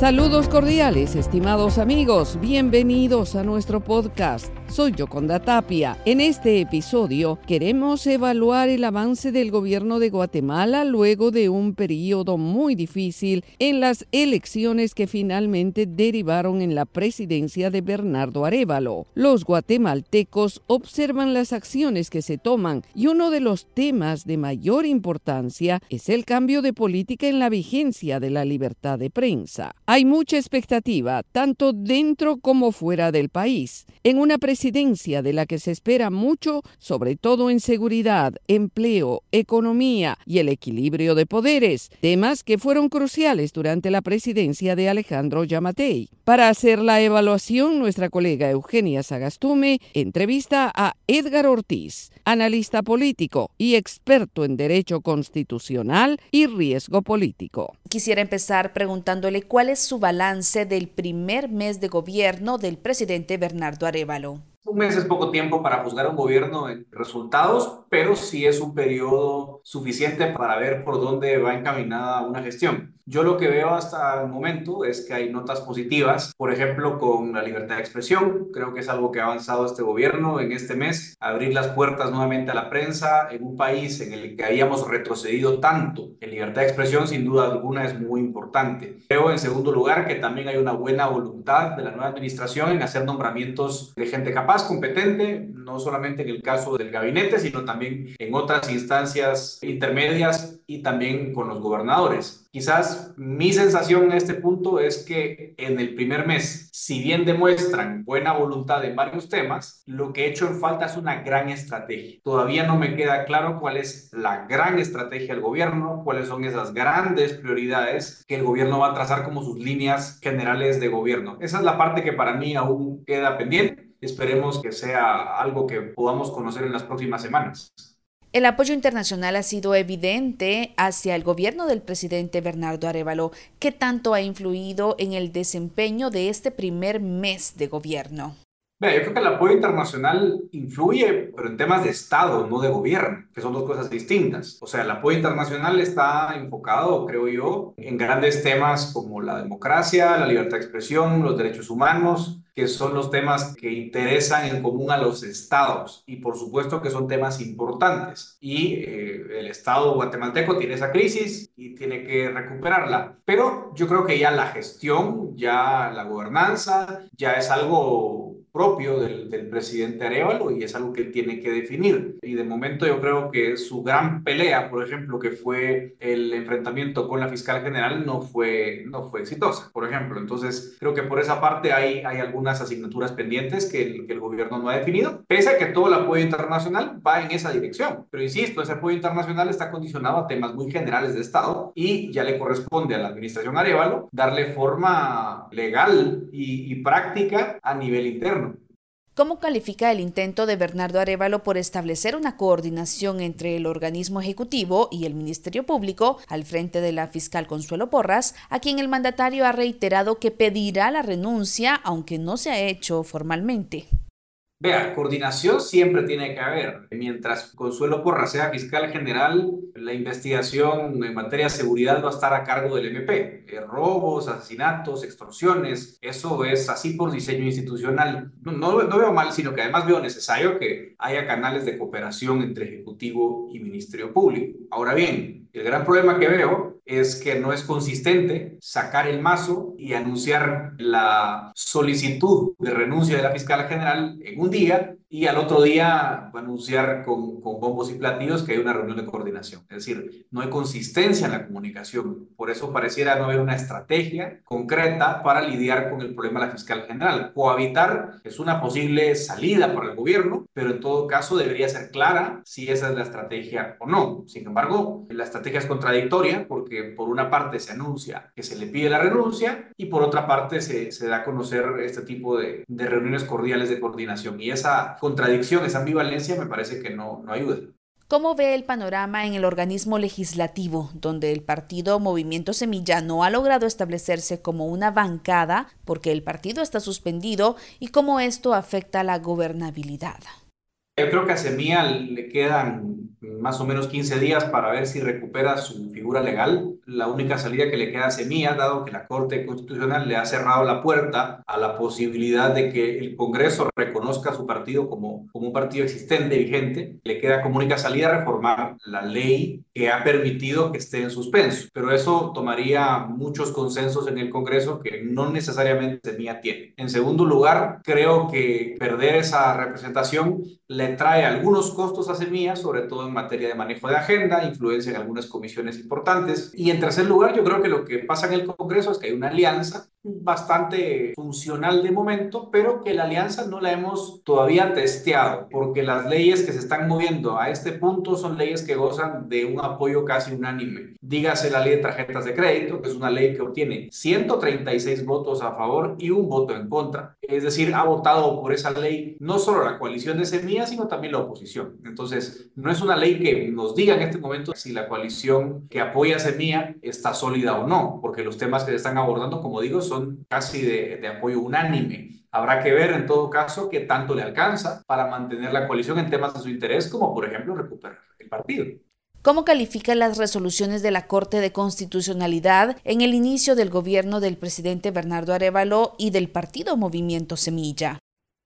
Saludos cordiales, estimados amigos, bienvenidos a nuestro podcast. Soy Yoconda Tapia. En este episodio queremos evaluar el avance del gobierno de Guatemala luego de un periodo muy difícil en las elecciones que finalmente derivaron en la presidencia de Bernardo Arevalo. Los guatemaltecos observan las acciones que se toman y uno de los temas de mayor importancia es el cambio de política en la vigencia de la libertad de prensa. Hay mucha expectativa, tanto dentro como fuera del país, en una presidencia de la que se espera mucho, sobre todo en seguridad, empleo, economía y el equilibrio de poderes, temas que fueron cruciales durante la presidencia de Alejandro Yamatei. Para hacer la evaluación, nuestra colega Eugenia Sagastume entrevista a Edgar Ortiz, analista político y experto en derecho constitucional y riesgo político. Quisiera empezar preguntándole cuál es su balance del primer mes de gobierno del presidente Bernardo Arevalo. Un mes es poco tiempo para juzgar un gobierno en resultados, pero sí es un periodo suficiente para ver por dónde va encaminada una gestión. Yo lo que veo hasta el momento es que hay notas positivas, por ejemplo, con la libertad de expresión. Creo que es algo que ha avanzado este gobierno en este mes, abrir las puertas nuevamente a la prensa en un país en el que habíamos retrocedido tanto en libertad de expresión, sin duda alguna es muy importante. Creo, en segundo lugar, que también hay una buena voluntad de la nueva administración en hacer nombramientos de gente capaz, competente, no solamente en el caso del gabinete, sino también en otras instancias intermedias y también con los gobernadores. Quizás mi sensación en este punto es que en el primer mes, si bien demuestran buena voluntad en varios temas, lo que he hecho en falta es una gran estrategia. Todavía no me queda claro cuál es la gran estrategia del gobierno, cuáles son esas grandes prioridades que el gobierno va a trazar como sus líneas generales de gobierno. Esa es la parte que para mí aún queda pendiente. Esperemos que sea algo que podamos conocer en las próximas semanas. El apoyo internacional ha sido evidente hacia el gobierno del presidente Bernardo Arevalo. ¿Qué tanto ha influido en el desempeño de este primer mes de gobierno? yo creo que el apoyo internacional influye, pero en temas de Estado, no de gobierno, que son dos cosas distintas. O sea, el apoyo internacional está enfocado, creo yo, en grandes temas como la democracia, la libertad de expresión, los derechos humanos, que son los temas que interesan en común a los estados y por supuesto que son temas importantes. Y eh, el estado guatemalteco tiene esa crisis y tiene que recuperarla. Pero yo creo que ya la gestión, ya la gobernanza, ya es algo propio del, del, presidente Arevalo y es algo que él tiene que definir. Y de momento yo creo que su gran pelea, por ejemplo, que fue el enfrentamiento con la fiscal general, no fue, no fue exitosa, por ejemplo. Entonces, creo que por esa parte hay, hay algunas asignaturas pendientes que el, que el gobierno no ha definido, pese a que todo el apoyo internacional va en esa dirección. Pero insisto, ese apoyo internacional está condicionado a temas muy generales de Estado y ya le corresponde a la administración Arevalo darle forma legal y, y práctica a nivel interno. ¿Cómo califica el intento de Bernardo Arevalo por establecer una coordinación entre el organismo ejecutivo y el Ministerio Público al frente de la fiscal Consuelo Porras, a quien el mandatario ha reiterado que pedirá la renuncia, aunque no se ha hecho formalmente? Vea, coordinación siempre tiene que haber. Mientras Consuelo Porra sea fiscal general, la investigación en materia de seguridad va a estar a cargo del MP. Eh, robos, asesinatos, extorsiones, eso es así por diseño institucional. No, no, no, veo mal, sino que además veo necesario que haya canales de cooperación entre Ejecutivo y Ministerio Público. Ahora bien, el gran problema que veo es que no es consistente sacar el mazo y anunciar la solicitud de renuncia de la fiscal general en un día y al otro día anunciar con, con, bombos y platillos que hay una reunión de coordinación. Es decir, no hay consistencia en la comunicación. Por eso pareciera no haber una estrategia concreta para lidiar con el problema de la fiscal general. Cohabitar es una posible salida para el gobierno, pero en todo caso debería ser clara si esa es la estrategia o no. Sin embargo, la estrategia es contradictoria porque por una parte se anuncia que se le pide la renuncia y por otra parte se, se da a conocer este tipo de, de reuniones cordiales de coordinación. Y esa contradicción, esa ambivalencia, me parece que no, no ayuda. ¿Cómo ve el panorama en el organismo legislativo, donde el partido Movimiento Semilla no ha logrado establecerse como una bancada porque el partido está suspendido y cómo esto afecta la gobernabilidad? Yo creo que a Semilla le quedan más o menos 15 días para ver si recupera su figura legal. La única salida que le queda a Semilla, dado que la Corte Constitucional le ha cerrado la puerta a la posibilidad de que el Congreso reconozca a su partido como, como un partido existente, vigente, le queda como única salida reformar la ley que ha permitido que esté en suspenso. Pero eso tomaría muchos consensos en el Congreso que no necesariamente Semilla tiene. En segundo lugar, creo que perder esa representación le trae algunos costos a Semilla, sobre todo en materia de manejo de agenda, influencia en algunas comisiones importantes. Y en tercer lugar, yo creo que lo que pasa en el Congreso es que hay una alianza bastante funcional de momento, pero que la alianza no la hemos todavía testeado, porque las leyes que se están moviendo a este punto son leyes que gozan de un apoyo casi unánime. Dígase la ley de tarjetas de crédito, que es una ley que obtiene 136 votos a favor y un voto en contra. Es decir, ha votado por esa ley no solo la coalición de semillas, sino también la oposición. Entonces, no es una ley que nos diga en este momento si la coalición que apoya a Semilla está sólida o no, porque los temas que se están abordando, como digo, son casi de, de apoyo unánime. Habrá que ver en todo caso qué tanto le alcanza para mantener la coalición en temas de su interés, como por ejemplo recuperar el partido. ¿Cómo califica las resoluciones de la Corte de Constitucionalidad en el inicio del gobierno del presidente Bernardo Arevalo y del partido Movimiento Semilla?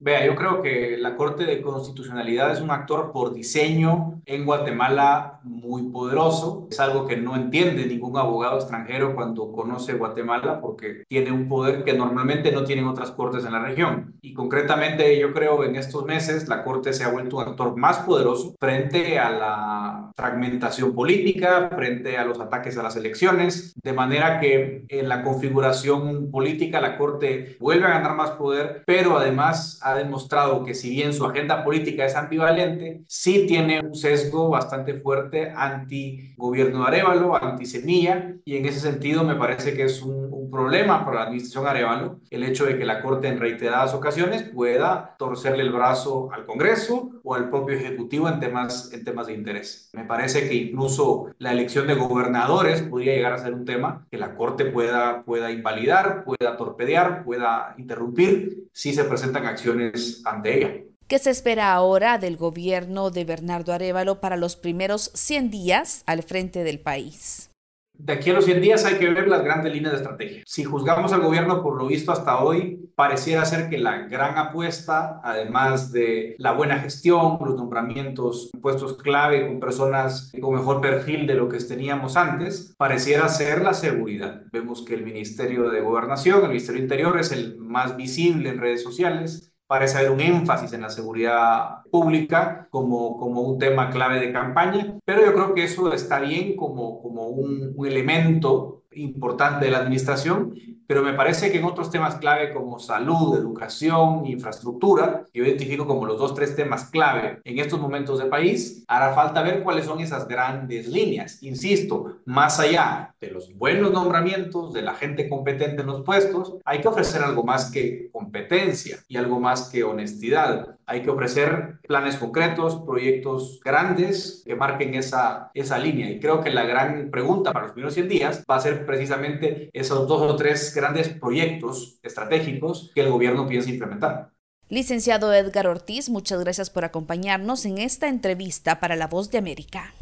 Vea, yo creo que la Corte de Constitucionalidad es un actor por diseño en Guatemala muy poderoso. Es algo que no entiende ningún abogado extranjero cuando conoce Guatemala porque tiene un poder que normalmente no tienen otras cortes en la región. Y concretamente yo creo en estos meses la Corte se ha vuelto un actor más poderoso frente a la fragmentación política, frente a los ataques a las elecciones, de manera que en la configuración política la Corte vuelve a ganar más poder, pero además ha demostrado que si bien su agenda política es ambivalente, sí tiene un sesgo bastante fuerte anti-gobierno de Arevalo, anti-Semilla, y en ese sentido me parece que es un problema para la administración Arevalo el hecho de que la Corte en reiteradas ocasiones pueda torcerle el brazo al Congreso o al propio Ejecutivo en temas, en temas de interés. Me parece que incluso la elección de gobernadores podría llegar a ser un tema que la Corte pueda, pueda invalidar, pueda torpedear, pueda interrumpir si se presentan acciones ante ella. ¿Qué se espera ahora del gobierno de Bernardo Arevalo para los primeros 100 días al frente del país? De aquí a los 100 días hay que ver las grandes líneas de estrategia. Si juzgamos al gobierno por lo visto hasta hoy, pareciera ser que la gran apuesta, además de la buena gestión, los nombramientos, puestos clave con personas con mejor perfil de lo que teníamos antes, pareciera ser la seguridad. Vemos que el Ministerio de Gobernación, el Ministerio Interior es el más visible en redes sociales parece haber un énfasis en la seguridad pública como, como un tema clave de campaña, pero yo creo que eso está bien como, como un elemento importante de la administración, pero me parece que en otros temas clave como salud, educación, infraestructura, que yo identifico como los dos, tres temas clave en estos momentos del país, hará falta ver cuáles son esas grandes líneas. Insisto, más allá de los buenos nombramientos, de la gente competente en los puestos, hay que ofrecer algo más que competencia y algo más que honestidad. Hay que ofrecer planes concretos, proyectos grandes que marquen esa, esa línea. Y creo que la gran pregunta para los primeros 100 días va a ser precisamente esos dos o tres grandes proyectos estratégicos que el gobierno piensa implementar. Licenciado Edgar Ortiz, muchas gracias por acompañarnos en esta entrevista para La Voz de América.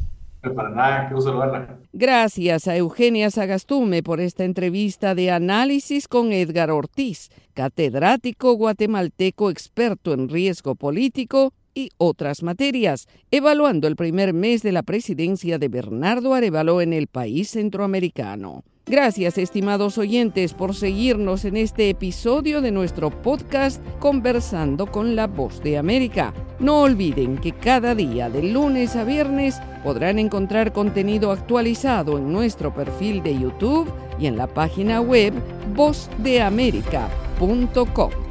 Para nada, gusto verla. Gracias a Eugenia Sagastume por esta entrevista de análisis con Edgar Ortiz, catedrático guatemalteco experto en riesgo político y otras materias, evaluando el primer mes de la presidencia de Bernardo Arevalo en el país centroamericano. Gracias, estimados oyentes, por seguirnos en este episodio de nuestro podcast Conversando con la Voz de América. No olviden que cada día, de lunes a viernes, podrán encontrar contenido actualizado en nuestro perfil de YouTube y en la página web vozdeamerica.com.